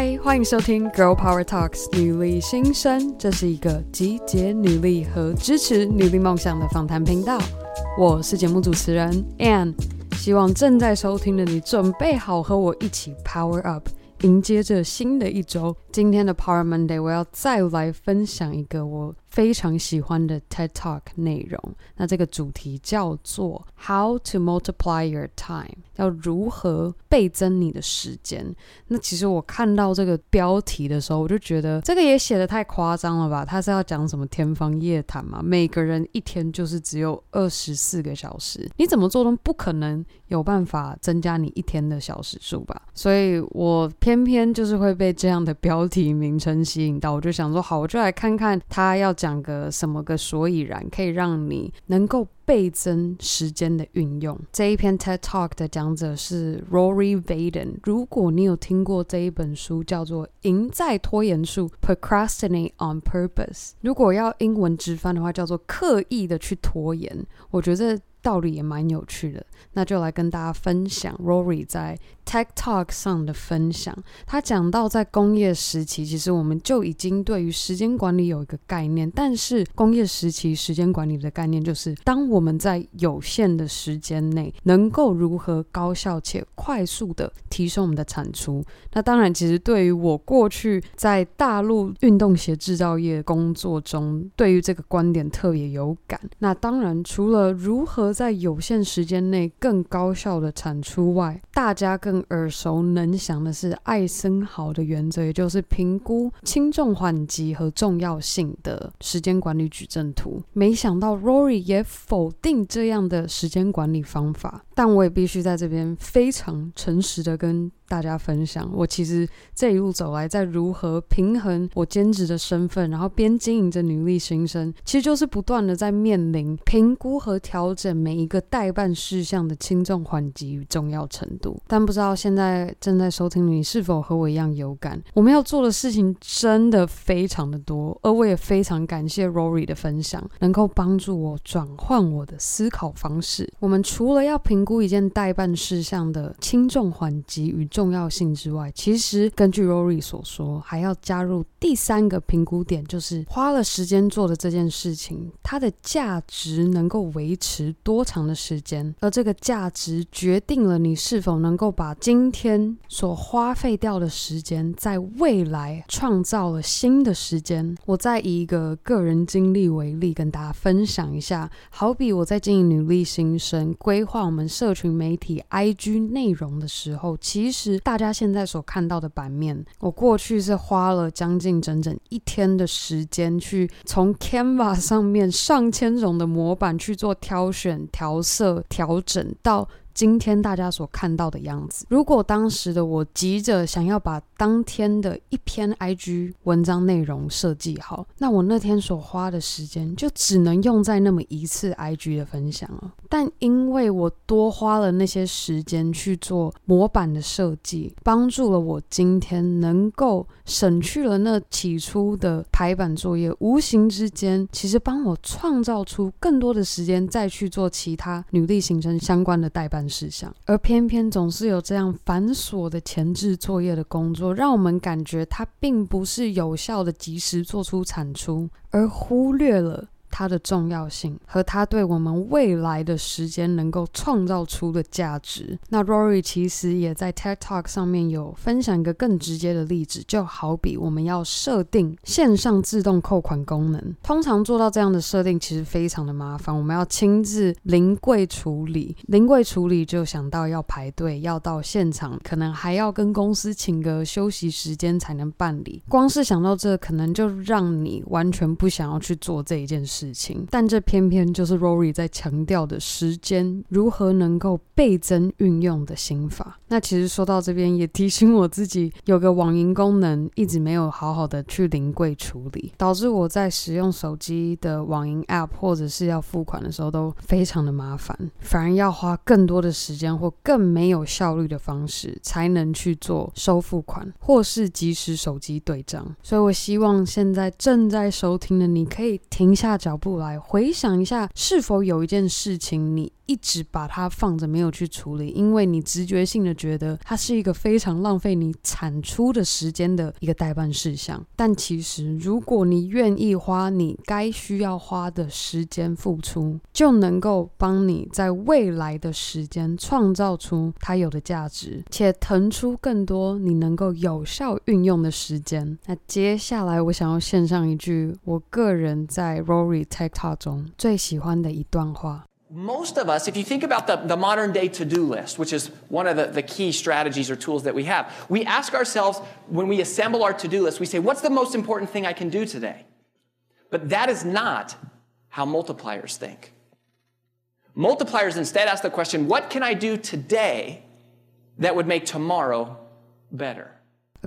嗨，欢迎收听《Girl Power Talks》女力新生，这是一个集结女力和支持女力梦想的访谈频道。我是节目主持人 Anne，希望正在收听的你准备好和我一起 Power Up。迎接着新的一周，今天的 Power Monday，我要再来分享一个我非常喜欢的 TED Talk 内容。那这个主题叫做 How to Multiply Your Time，要如何倍增你的时间？那其实我看到这个标题的时候，我就觉得这个也写的太夸张了吧？他是要讲什么天方夜谭吗？每个人一天就是只有二十四个小时，你怎么做都不可能有办法增加你一天的小时数吧？所以我偏偏就是会被这样的标题名称吸引到，我就想说，好，我就来看看他要讲个什么个所以然，可以让你能够倍增时间的运用。这一篇 TED Talk 的讲者是 Rory Vaden。如果你有听过这一本书，叫做《赢在拖延术》（Procrastinate on Purpose），如果要英文直翻的话，叫做“刻意的去拖延”。我觉得。道理也蛮有趣的，那就来跟大家分享 Rory 在 Tech Talk 上的分享。他讲到，在工业时期，其实我们就已经对于时间管理有一个概念。但是工业时期时间管理的概念，就是当我们在有限的时间内，能够如何高效且快速的提升我们的产出。那当然，其实对于我过去在大陆运动鞋制造业工作中，对于这个观点特别有感。那当然，除了如何在有限时间内更高效的产出外，大家更耳熟能详的是艾森豪的原则，也就是评估轻重缓急和重要性的时间管理矩阵图。没想到 Rory 也否定这样的时间管理方法，但我也必须在这边非常诚实的跟大家分享，我其实这一路走来，在如何平衡我兼职的身份，然后边经营着女力新生，其实就是不断的在面临评估和调整每一个待办事项的轻重缓急与重要程度。但不知道现在正在收听你是否和我一样有感？我们要做的事情真的非常的多，而我也非常感谢 Rory 的分享，能够帮助我转换我的思考方式。我们除了要评估一件待办事项的轻重缓急与重重要性之外，其实根据 Rory 所说，还要加入第三个评估点，就是花了时间做的这件事情，它的价值能够维持多长的时间，而这个价值决定了你是否能够把今天所花费掉的时间，在未来创造了新的时间。我再以一个个人经历为例，跟大家分享一下，好比我在经营女力新生，规划我们社群媒体 IG 内容的时候，其实。大家现在所看到的版面，我过去是花了将近整整一天的时间，去从 Canva 上面上千种的模板去做挑选、调色、调整到。今天大家所看到的样子，如果当时的我急着想要把当天的一篇 IG 文章内容设计好，那我那天所花的时间就只能用在那么一次 IG 的分享了。但因为我多花了那些时间去做模板的设计，帮助了我今天能够省去了那起初的排版作业，无形之间其实帮我创造出更多的时间再去做其他女力形成相关的代办事项，而偏偏总是有这样繁琐的前置作业的工作，让我们感觉它并不是有效的及时做出产出，而忽略了。它的重要性和它对我们未来的时间能够创造出的价值。那 Rory 其实也在 TED Talk 上面有分享一个更直接的例子，就好比我们要设定线上自动扣款功能，通常做到这样的设定其实非常的麻烦，我们要亲自临柜处理，临柜处理就想到要排队，要到现场，可能还要跟公司请个休息时间才能办理。光是想到这，可能就让你完全不想要去做这一件事。事情，但这偏偏就是 Rory 在强调的时间如何能够倍增运用的心法。那其实说到这边，也提醒我自己，有个网银功能一直没有好好的去临柜处理，导致我在使用手机的网银 App 或者是要付款的时候都非常的麻烦，反而要花更多的时间或更没有效率的方式才能去做收付款或是即时手机对账。所以我希望现在正在收听的你可以停下脚。脚步来回想一下，是否有一件事情你一直把它放着没有去处理，因为你直觉性的觉得它是一个非常浪费你产出的时间的一个待办事项。但其实，如果你愿意花你该需要花的时间付出，就能够帮你在未来的时间创造出它有的价值，且腾出更多你能够有效运用的时间。那接下来，我想要献上一句我个人在 Rory TED Talk 中最喜欢的一段话。Most of us, if you think about the, the modern day to do list, which is one of the, the key strategies or tools that we have, we ask ourselves when we assemble our to do list, we say, What's the most important thing I can do today? But that is not how multipliers think. Multipliers instead ask the question, What can I do today that would make tomorrow better?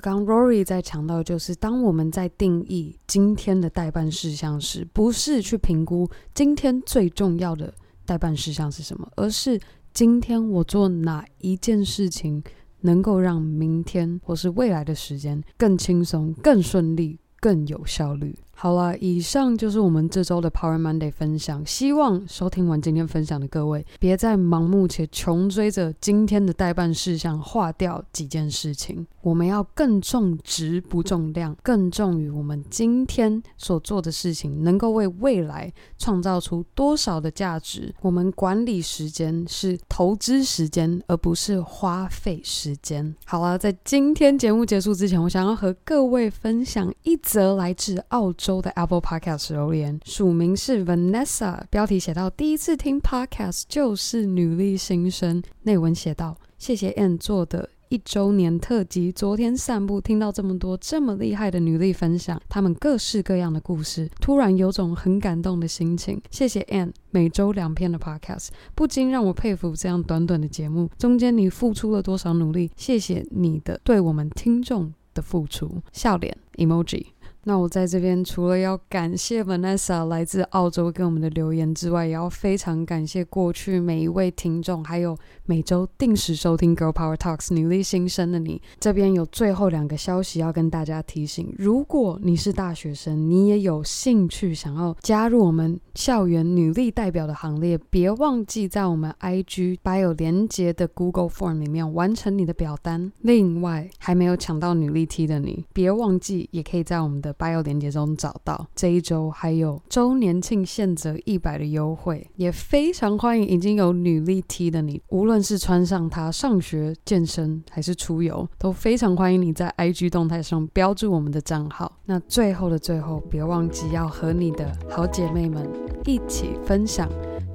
刚 Rory 在强调，就是当我们在定义今天的待办事项时，不是去评估今天最重要的。 待办事项是什么？而是今天我做哪一件事情，能够让明天或是未来的时间更轻松、更顺利、更有效率。好了，以上就是我们这周的 Power Monday 分享。希望收听完今天分享的各位，别再盲目且穷追着今天的待办事项划掉几件事情。我们要更重质不重量，更重于我们今天所做的事情能够为未来创造出多少的价值。我们管理时间是投资时间，而不是花费时间。好了，在今天节目结束之前，我想要和各位分享一则来自澳洲。的 Apple Podcast 留言，署名是 Vanessa，标题写到：第一次听 Podcast 就是女力新生。内文写道：谢谢 Ann 做的一周年特辑。昨天散步听到这么多这么厉害的女力分享，她们各式各样的故事，突然有种很感动的心情。谢谢 Ann，每周两篇的 Podcast，不禁让我佩服这样短短的节目中间你付出了多少努力。谢谢你的对我们听众的付出，笑脸 emoji。那我在这边除了要感谢 Vanessa 来自澳洲给我们的留言之外，也要非常感谢过去每一位听众，还有每周定时收听 Girl Power Talks 女力新生的你。这边有最后两个消息要跟大家提醒：如果你是大学生，你也有兴趣想要加入我们校园女力代表的行列，别忘记在我们 IG bio 连接的 Google Form 里面完成你的表单。另外，还没有抢到女力 T 的你，别忘记也可以在我们的 bio 连结中找到，这一周还有周年庆现折一百的优惠，也非常欢迎已经有女力 T 的你，无论是穿上它上学、健身还是出游，都非常欢迎你在 IG 动态上标注我们的账号。那最后的最后，别忘记要和你的好姐妹们一起分享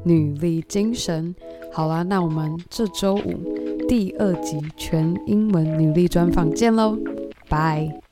女力精神。好啦，那我们这周五第二集全英文女力专访见喽，拜。